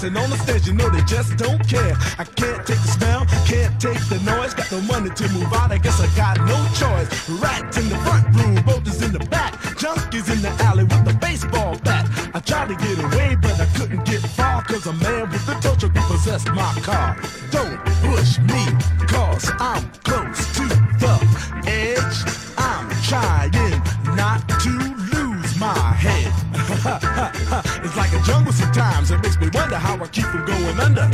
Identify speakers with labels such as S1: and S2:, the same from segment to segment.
S1: Pissing on the stage, you know they just don't care. I can't take the smell, can't take the noise. Got no money to move out, I guess I got no choice. Rats in the front room, roaches in the back, junkies in the alley with the baseball bat. I tried to get away, but I couldn't get far, cause a man with a tow truck possessed my car. Don't push me, cause I'm how I keep from going under.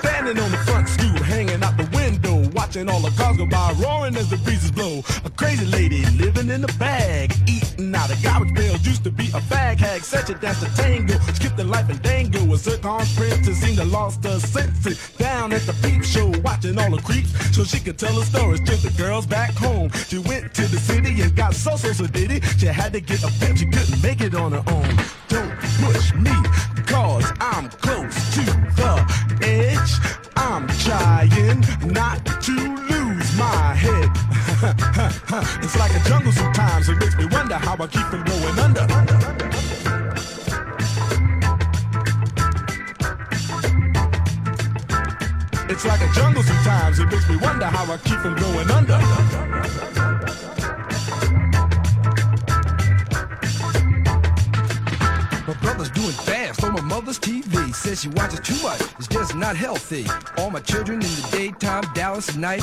S1: Standing on the front stoop, hanging out the window, watching all the cars go by, roaring as the breezes blow. A crazy lady living in a bag, eating out of garbage pails. Used to be a fag hag, such a dance to tango. The life and dango. A zircon princess seemed to lost her senses. Down at the peep show, watching all the creeps, so she could tell her stories to the girls back home. She went to the city and got so so so diddy. She had to get a pimp, she couldn't make it on her own. Don't push me, cause I'm close to the edge. I'm trying not to lose my head. it's like a jungle how I keep from going under.
S2: My brother's doing fast on my mother's TV. Says she watches too much, it's just not healthy. All my children in the daytime, Dallas at night.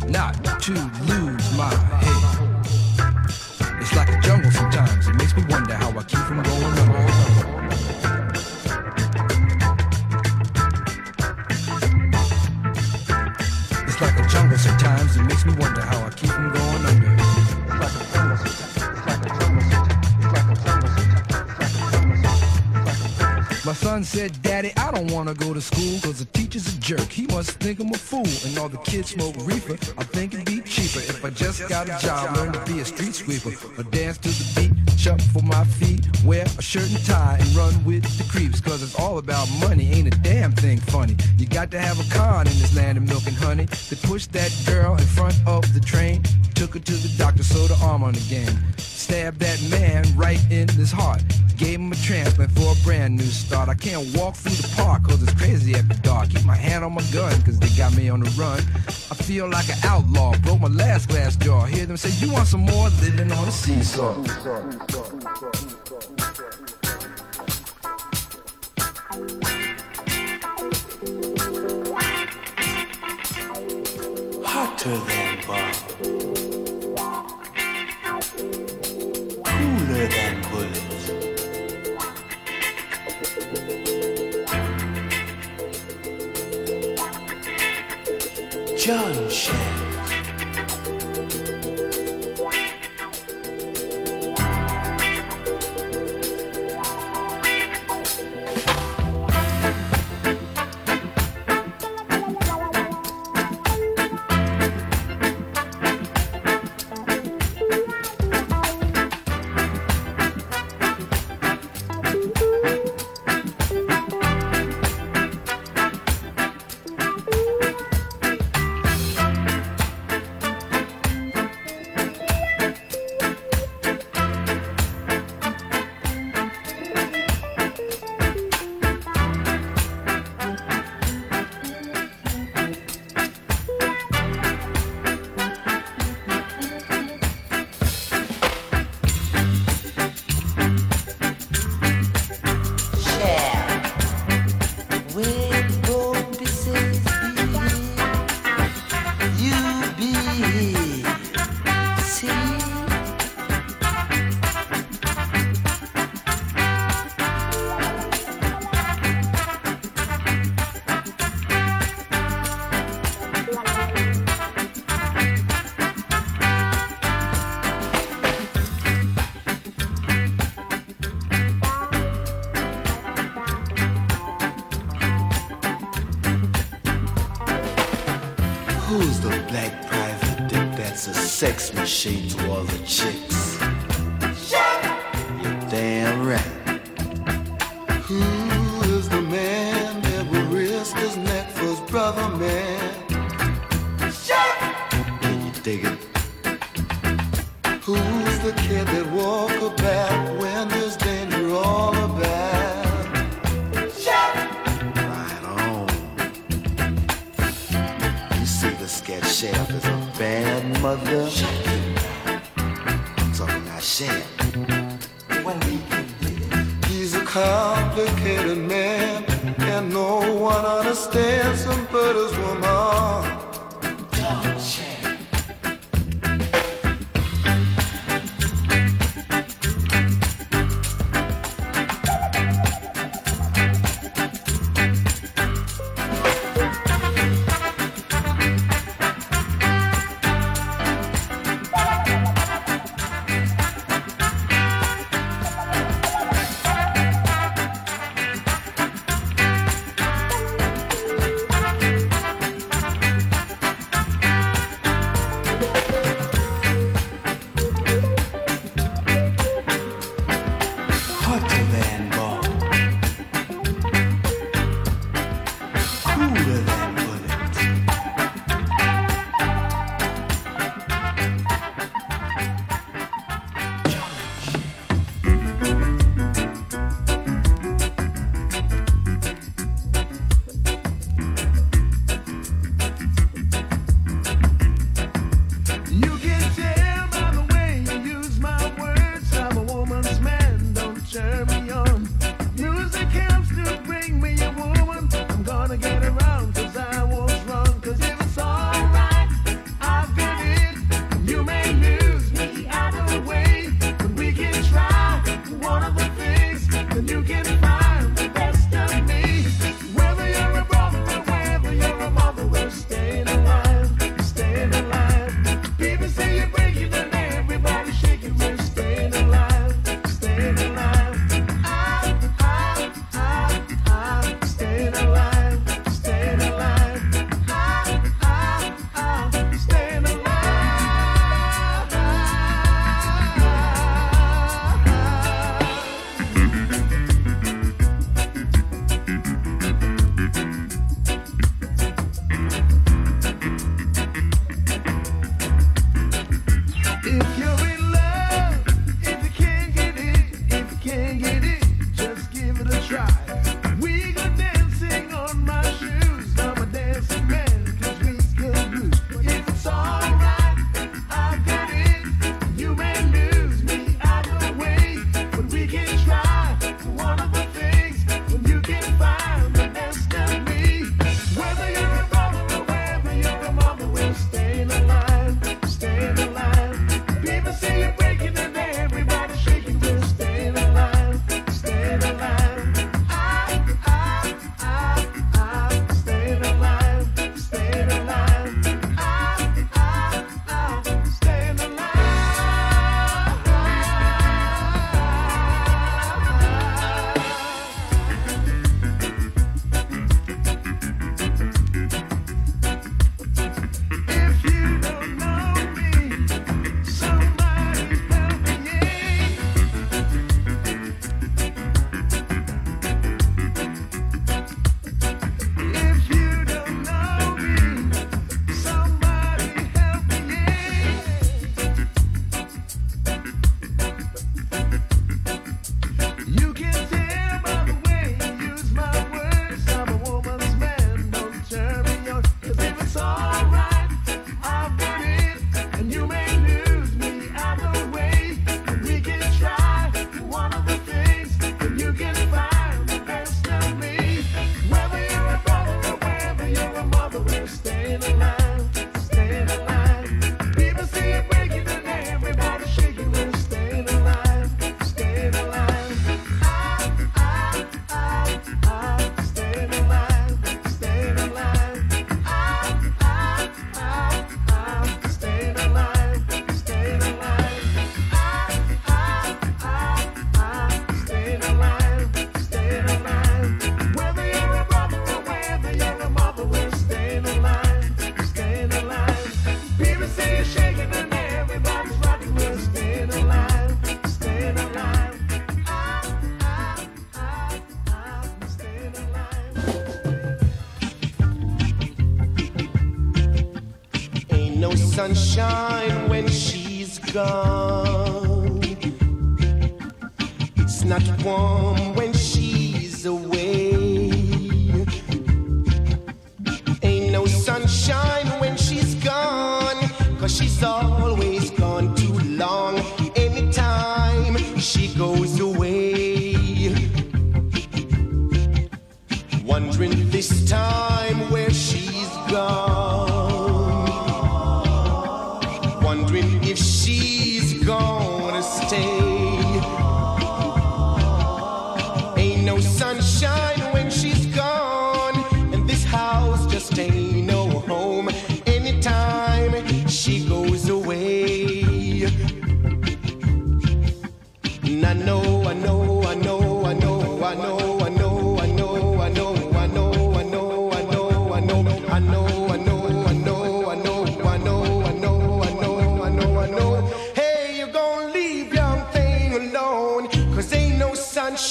S2: not to lose my head. It's like a jungle sometimes. It makes me wonder how I keep from going under. It's like a jungle sometimes. It makes me wonder how I keep from going My son said, Daddy, I don't wanna go to school Cause the teacher's a jerk, he must think I'm a fool And all the kids smoke reefer, I think it'd be cheaper If I just got a job, learn to be a street sweeper Or dance to the beat, chuck for my feet Wear a shirt and tie and run with the creeps Cause it's all about money, ain't a damn thing funny. You got to have a con in this land of milk and honey. They pushed that girl in front of the train Took her to the doctor, sewed her arm on again Stabbed that man right in his heart Gave him a transplant for a brand new start. I can't walk through the park cause it's crazy after dark. Keep my hand on my gun cause they got me on the run. I feel like an outlaw. Broke my last glass jaw. Hear them say, You want some more? Living on a seesaw.
S3: Hotter than bomb.
S4: 凋零。shade to all the chicks. He's a complicated man, and no one understands him but his woman.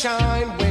S1: shine.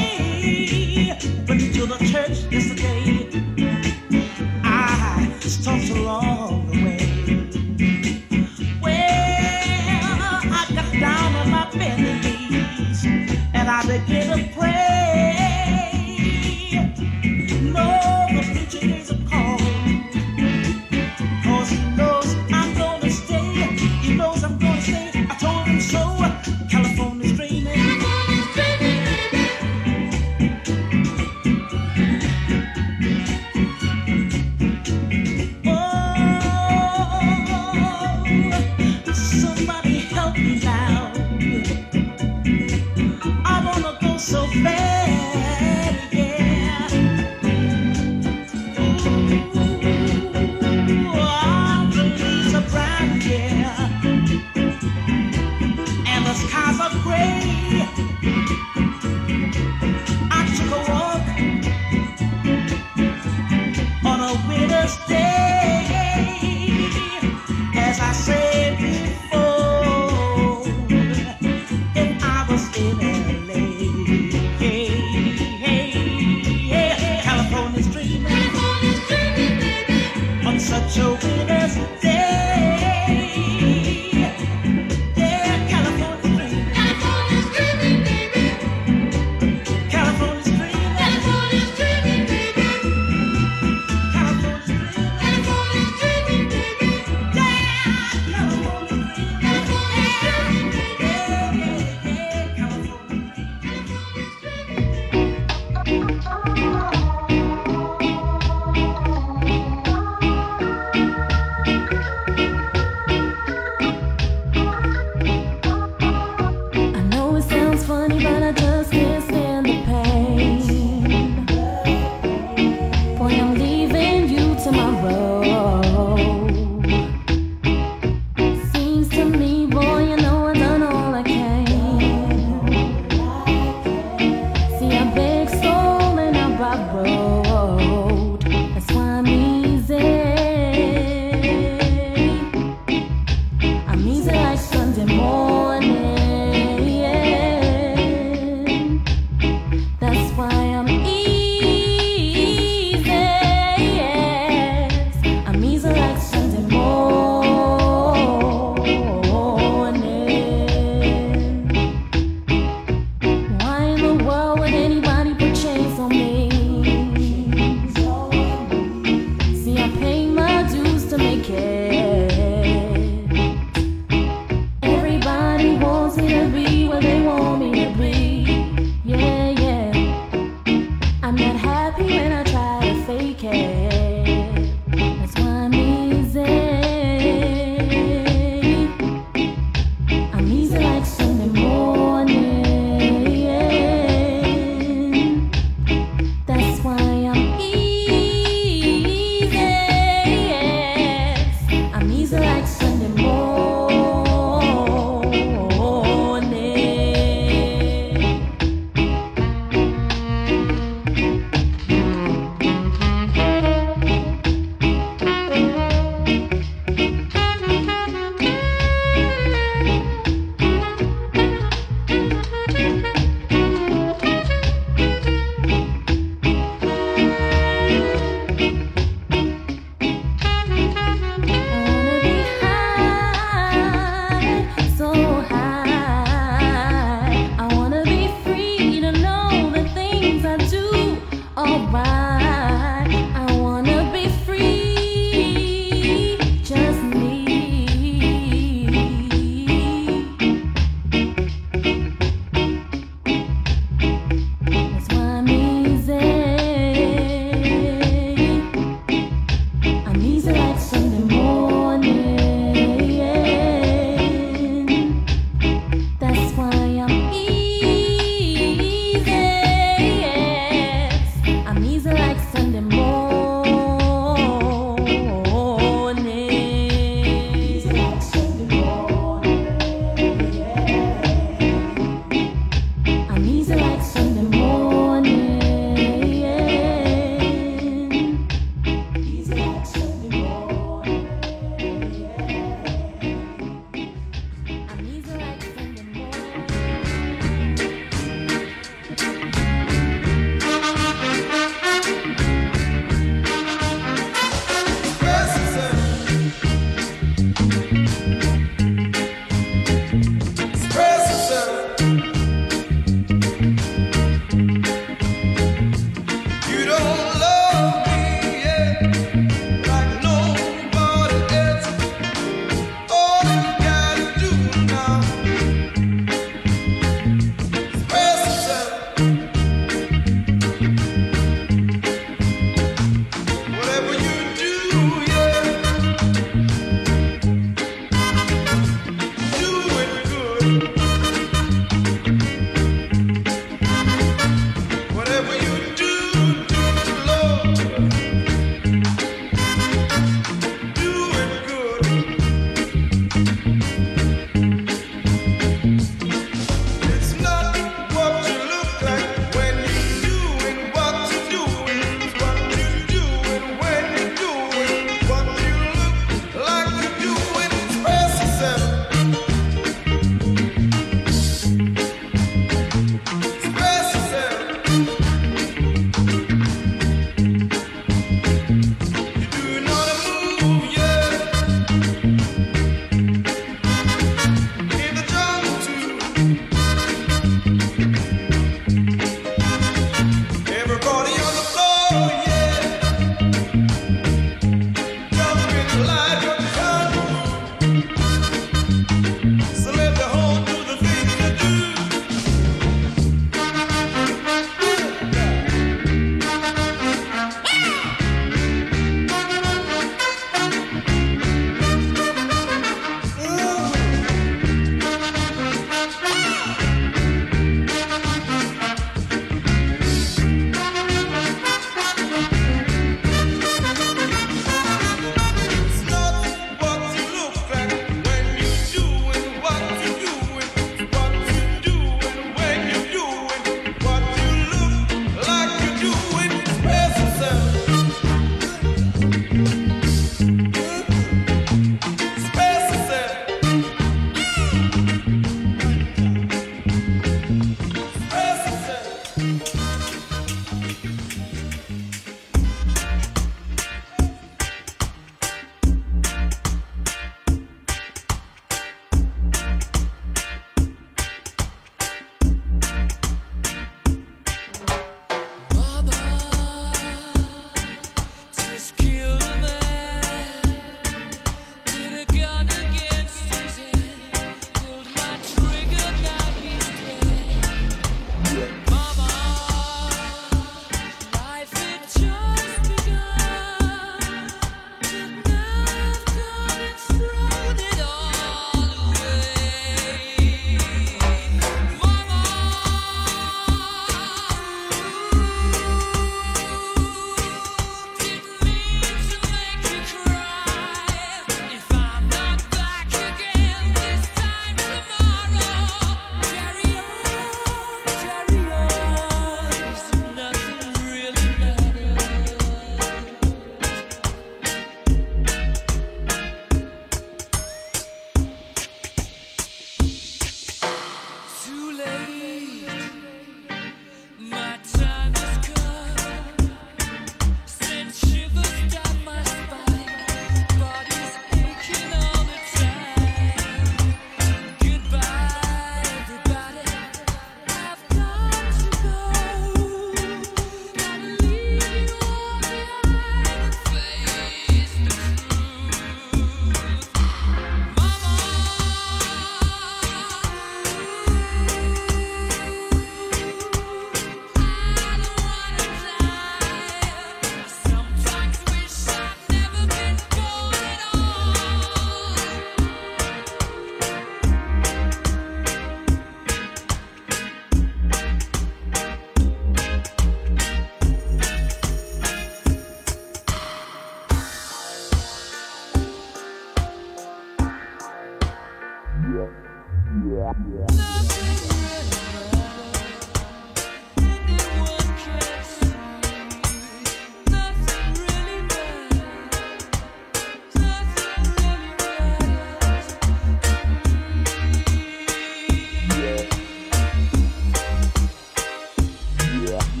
S1: It's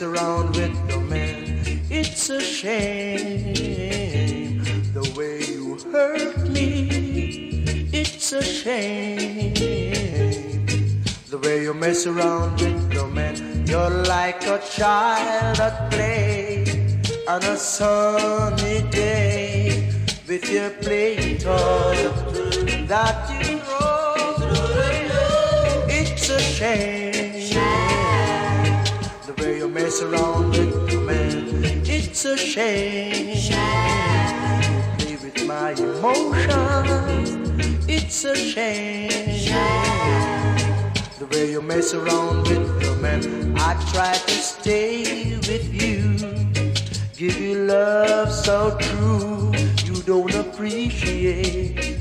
S3: mess around with the man. It's a shame the way you hurt me. It's a shame the way you mess around with the man. You're like a child at play on a sunny day with your play toy that you away. It's a shame shame. Play with my emotions. It's a shame. The way you mess around with the man. I try to stay with you. Give you love so true. You don't appreciate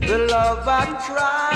S3: the love I try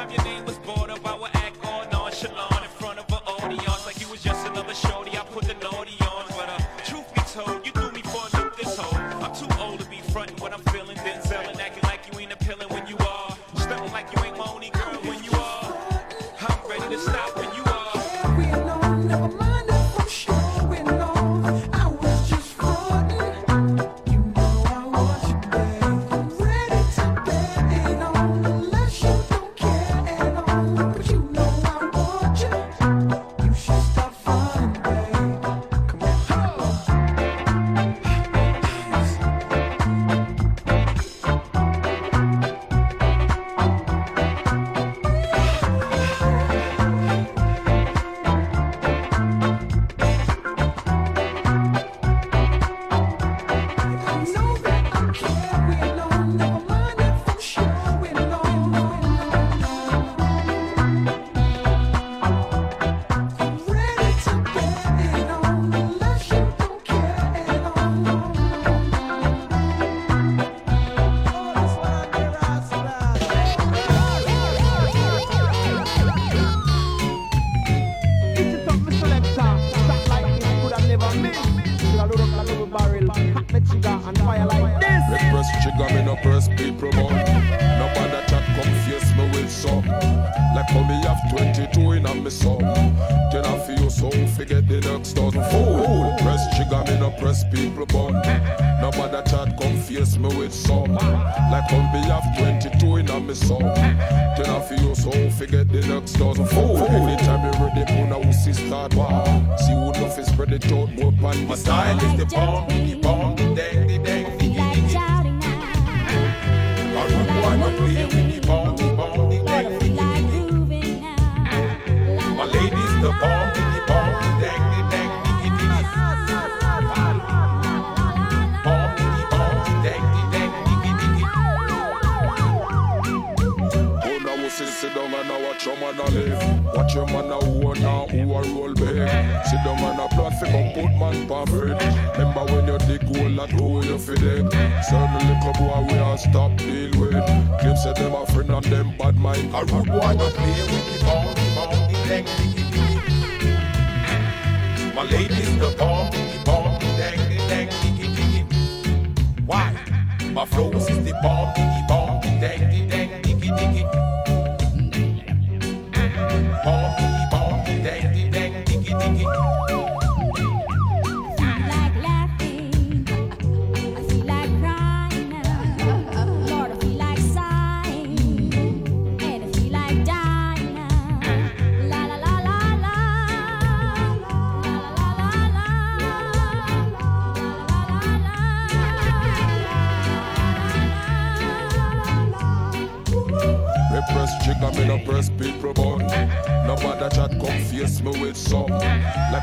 S5: time your name was born.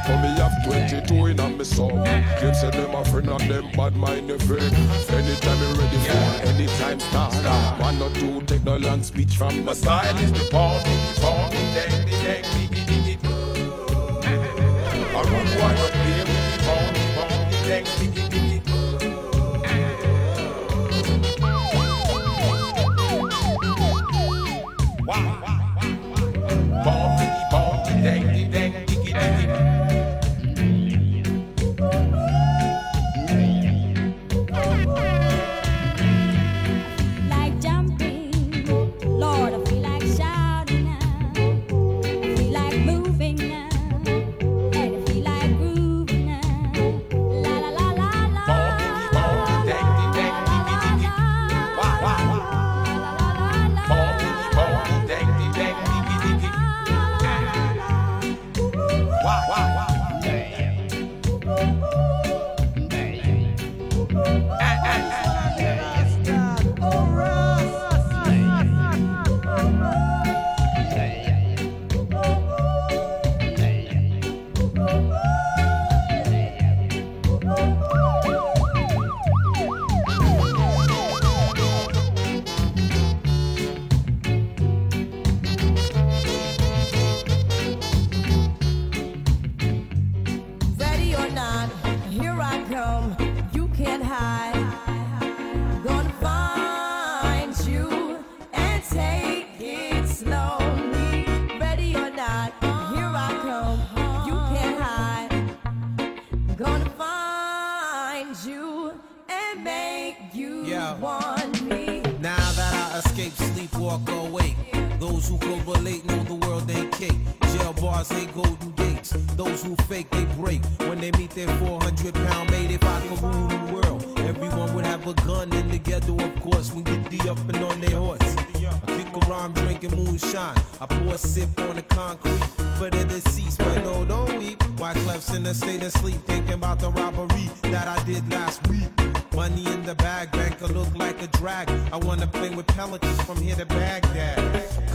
S5: For me have 22 in on me song. Them say them a friend of them bad mind you fake. Anytime you ready for, anytime start. One or two take no long speech from my side. It's the
S6: party, party, take me,
S7: take me.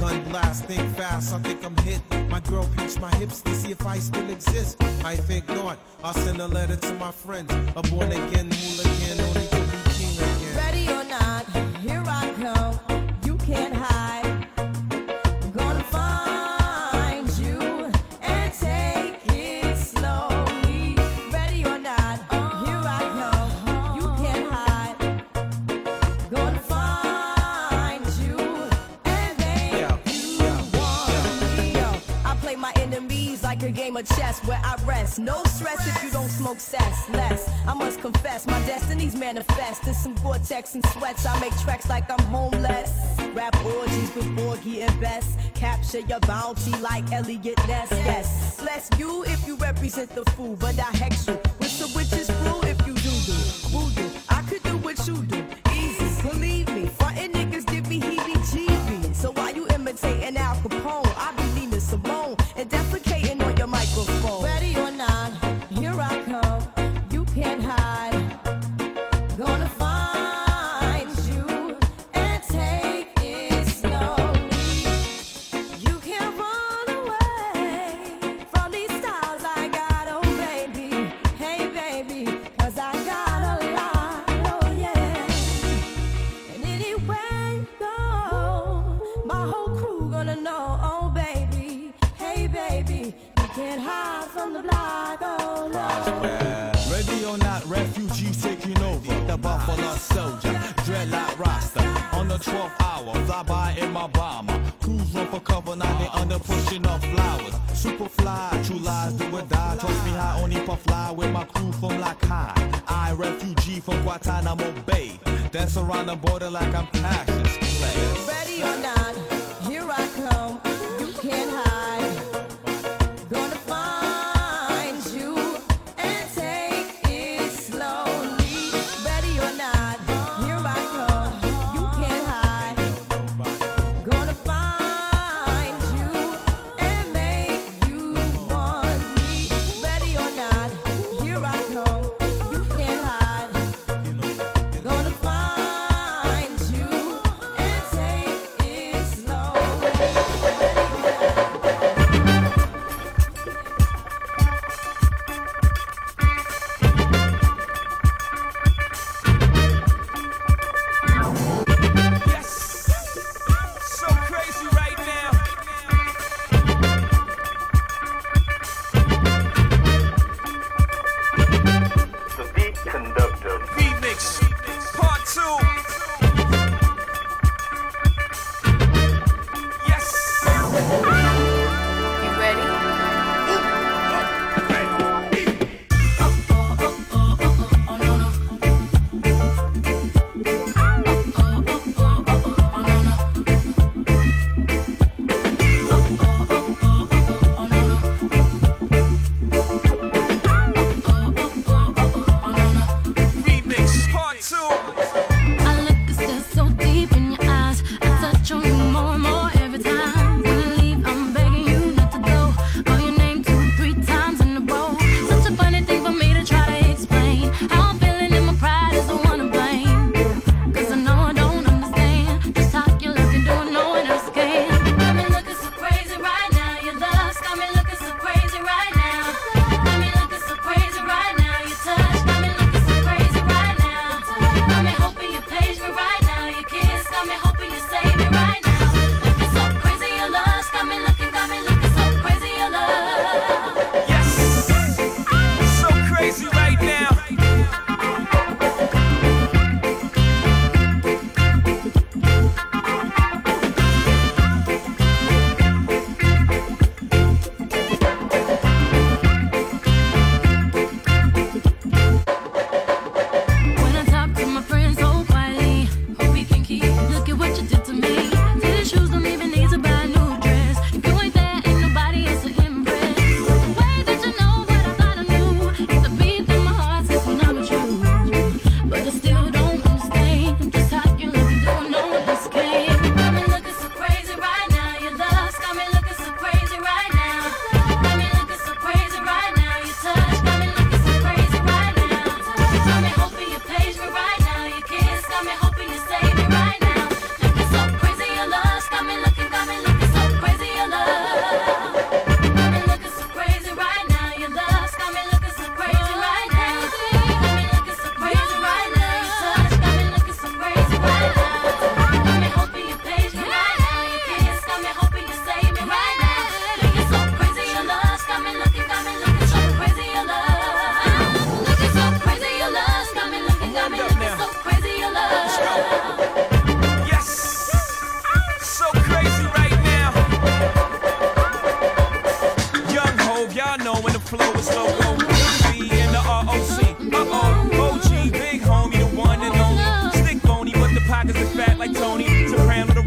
S7: Gun blast, think fast, I think I'm hit. My girl pinched my hips to see if I still exist. I think not. I'll send a letter to my friends. A born again, hooligan, only
S6: game of chess where I rest. No stress if you don't smoke sass Less, I must confess, my destinies manifest. In some vortex and sweats, I make tracks like I'm homeless. Rap orgies with Porgy and Bess. Capture your bounty like Eliot Ness. Yes, bless you if you represent the fool, but I hex you with the witch's brew if you do do. Woo I could do what you do.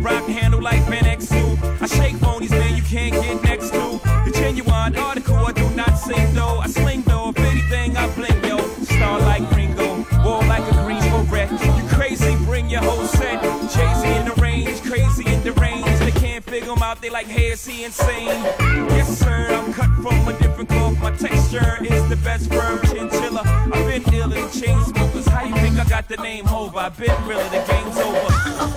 S7: rock handle like
S8: Van Exel. I shake phonies, man, you can't get next to. The genuine article, I do not sing though. I sling though, if anything, I bling yo. Star like Ringo, war like a green beret. You crazy, bring your whole set. Crazy in the range, crazy in the range. They can't figure him out, they like, hey, is he insane? Yes, sir, I'm cut from a different cloth. My texture is the best firm chinchilla. I've been dealing chain smokers. How you think I got the name over? I've been real, the game's over.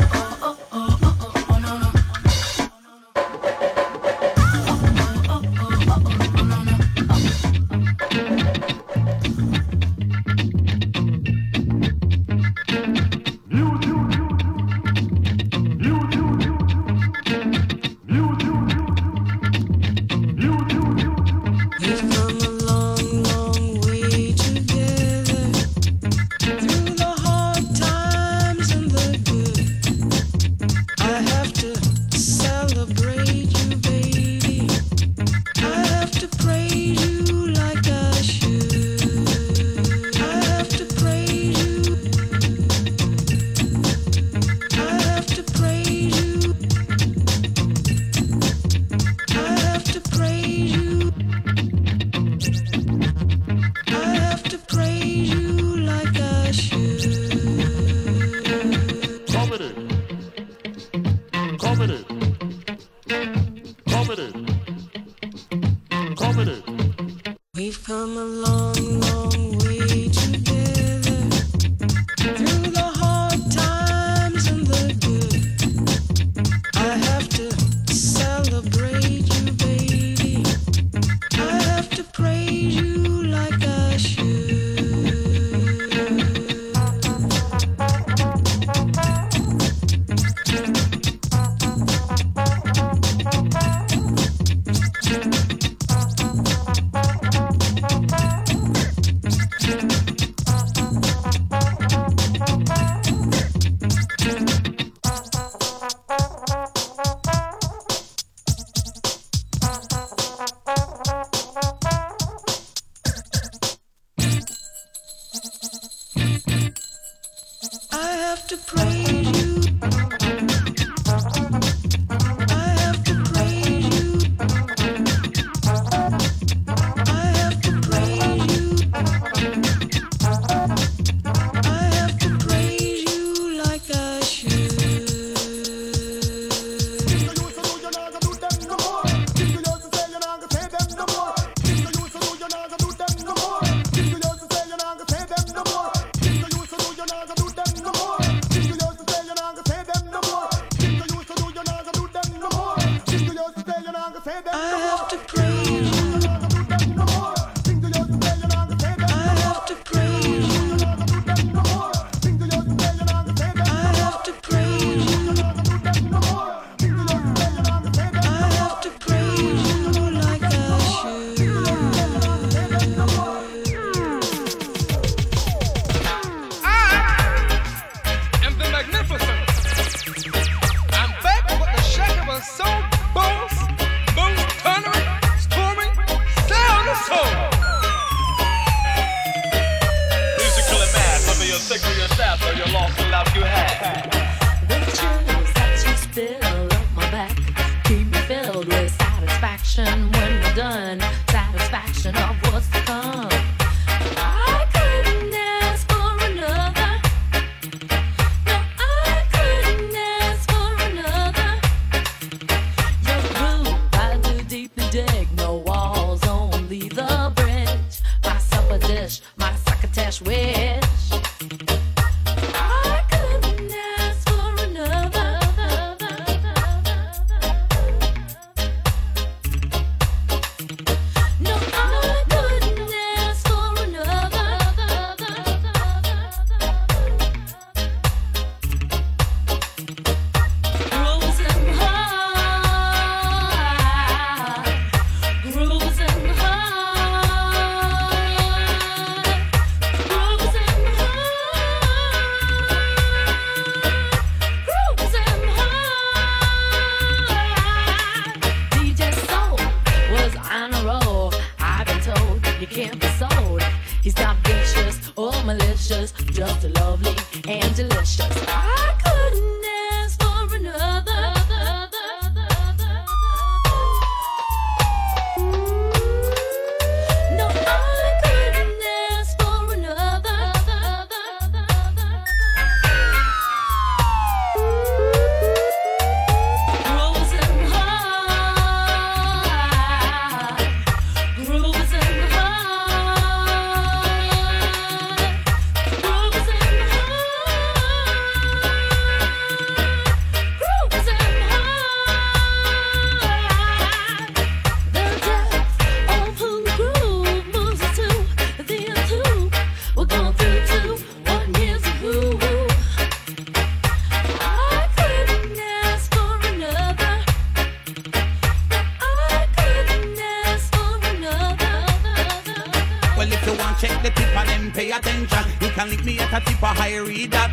S9: Link me at a tip of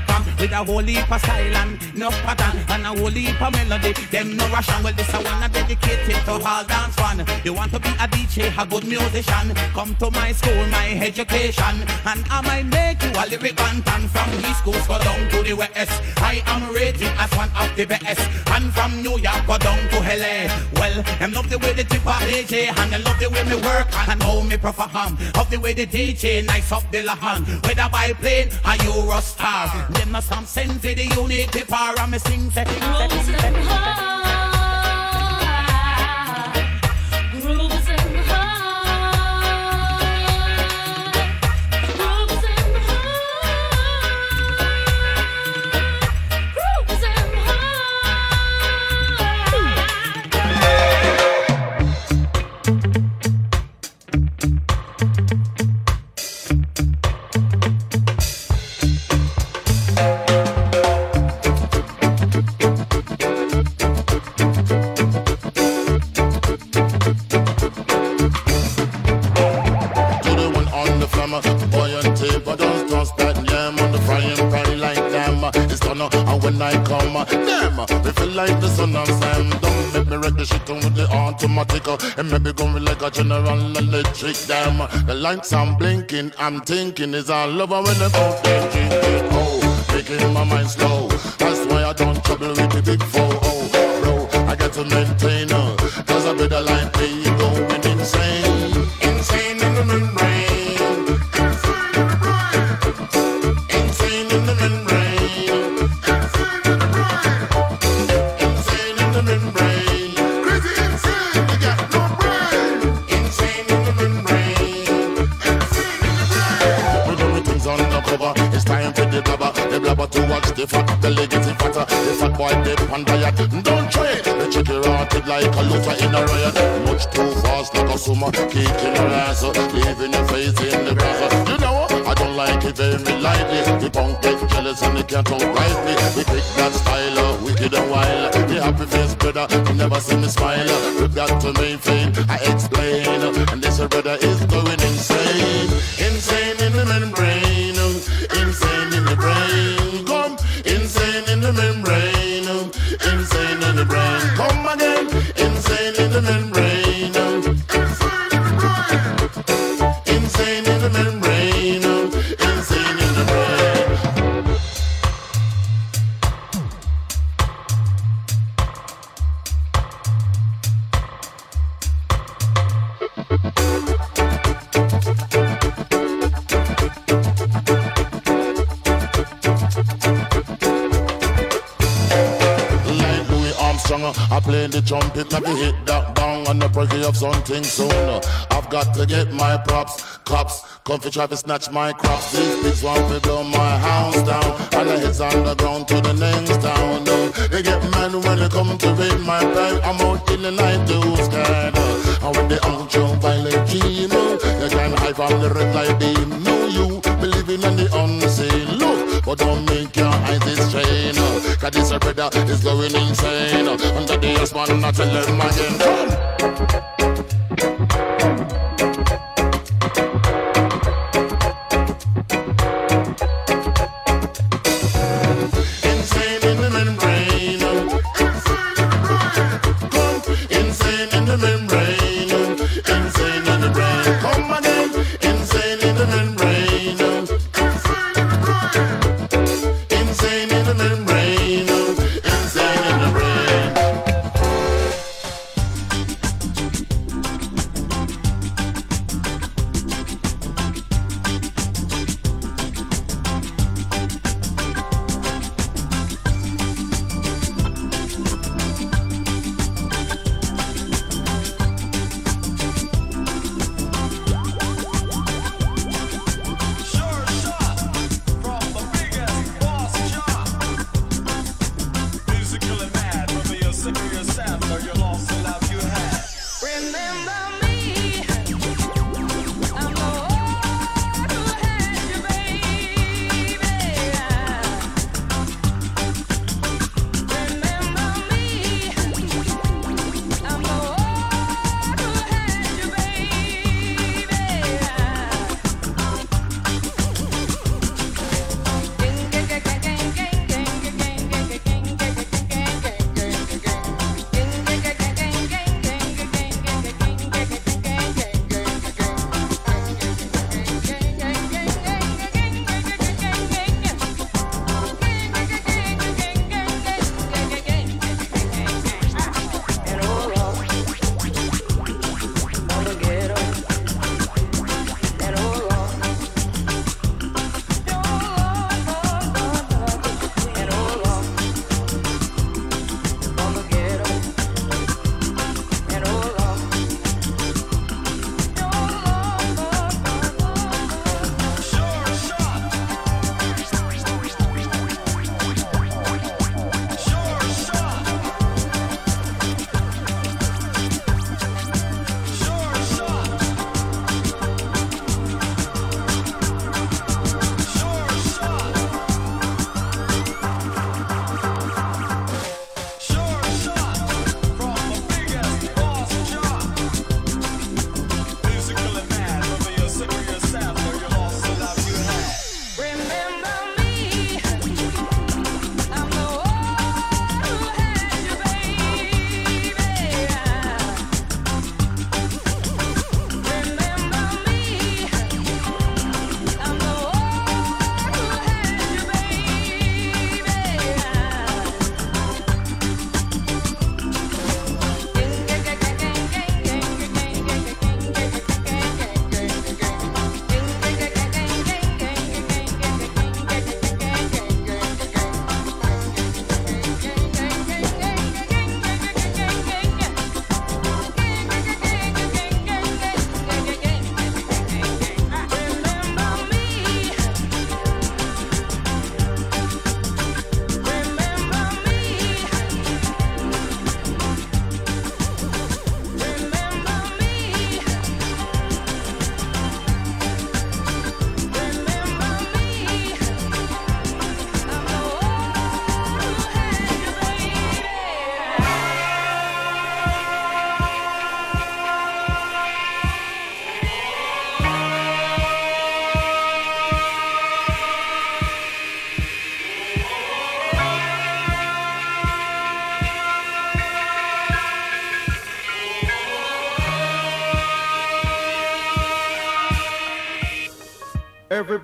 S9: com. With a whole heap of style and and a whole heap of melody. Them no Russian, well this I wanna dedicate it to all dance fun. You want to be a DJ, a good musician? Come to my school, my education, and I might make you a lyric bantan from East Coast go down to the West. I am rated as one of the best, and from New York go down to LA. Well, them love the way the tip of DJ, and they love the way me work and how me perform. Of the way the DJ nice up the lawn, whether by plane or Eurostar. Them no some sense the unique people, and me sing setting, setting, setting,
S10: And maybe going like a general electric damn. uh, The lights I'm blinking, I'm thinking is all over when I go there, drinking. Oh, making my mind slow. That's why I don't trouble with the big four. Oh, bro, I got to maintain, like a looter in a riot. Much too fast like a summer. Kicking her ass. Leaving your face in the grass. You know? I don't like it very lightly. The punk get jealous and they can't right me. We pick that style, uh, wicked and wild. The happy face brother, you never see me smile. Rip that to me I explain. And this brother is going something soon. I've got to get my props, cops. Come for try to snatch my crops. These pigs want to blow my house down. And the heads on the ground to the next town. They get mad when they come to raid my pipe. I'm out in the night, those kind. And when they ultraviolet beam, you can't hide from the red light beam. No, you believing in the unseen. Look, but don't make your eyes strain. Oh. Cause this brother is going insane. Oh. Under the S1, I tell them again.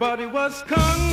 S11: Everybody was kung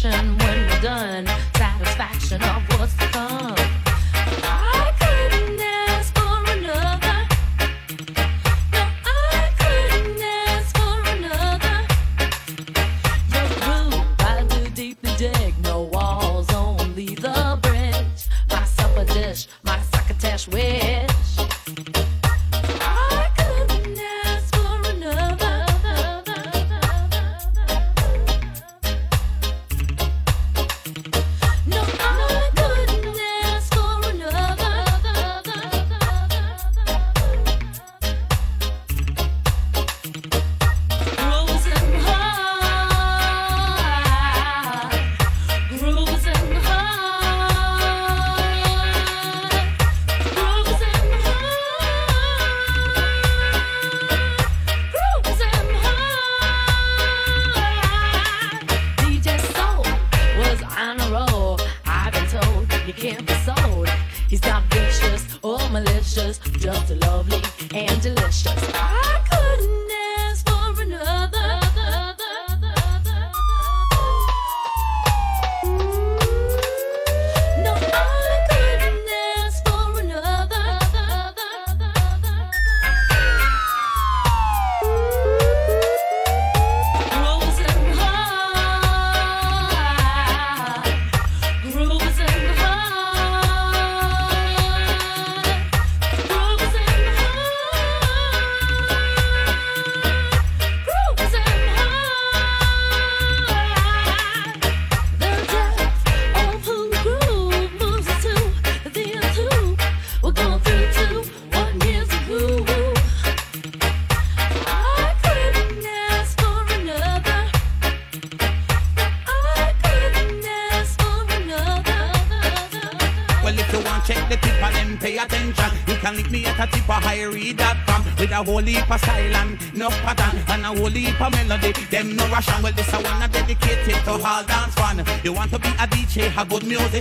S12: satisfaction when we're done. Satisfaction of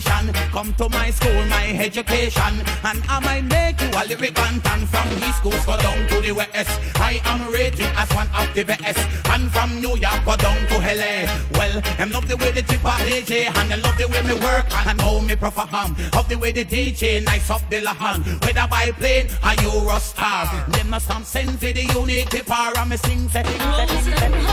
S12: come to
S9: my school, my education, and I might make you a lyric bantan from East Schools go down to the West. I am rated as one of the best, and from New York go down to LA. Well, them love the way the Tippa DJ, and they love the way me work and know me perform. Of the way the DJ nice up the lawn, whether by plane or Eurostar. Them a some sense the unique Tippa me sing say. say, say.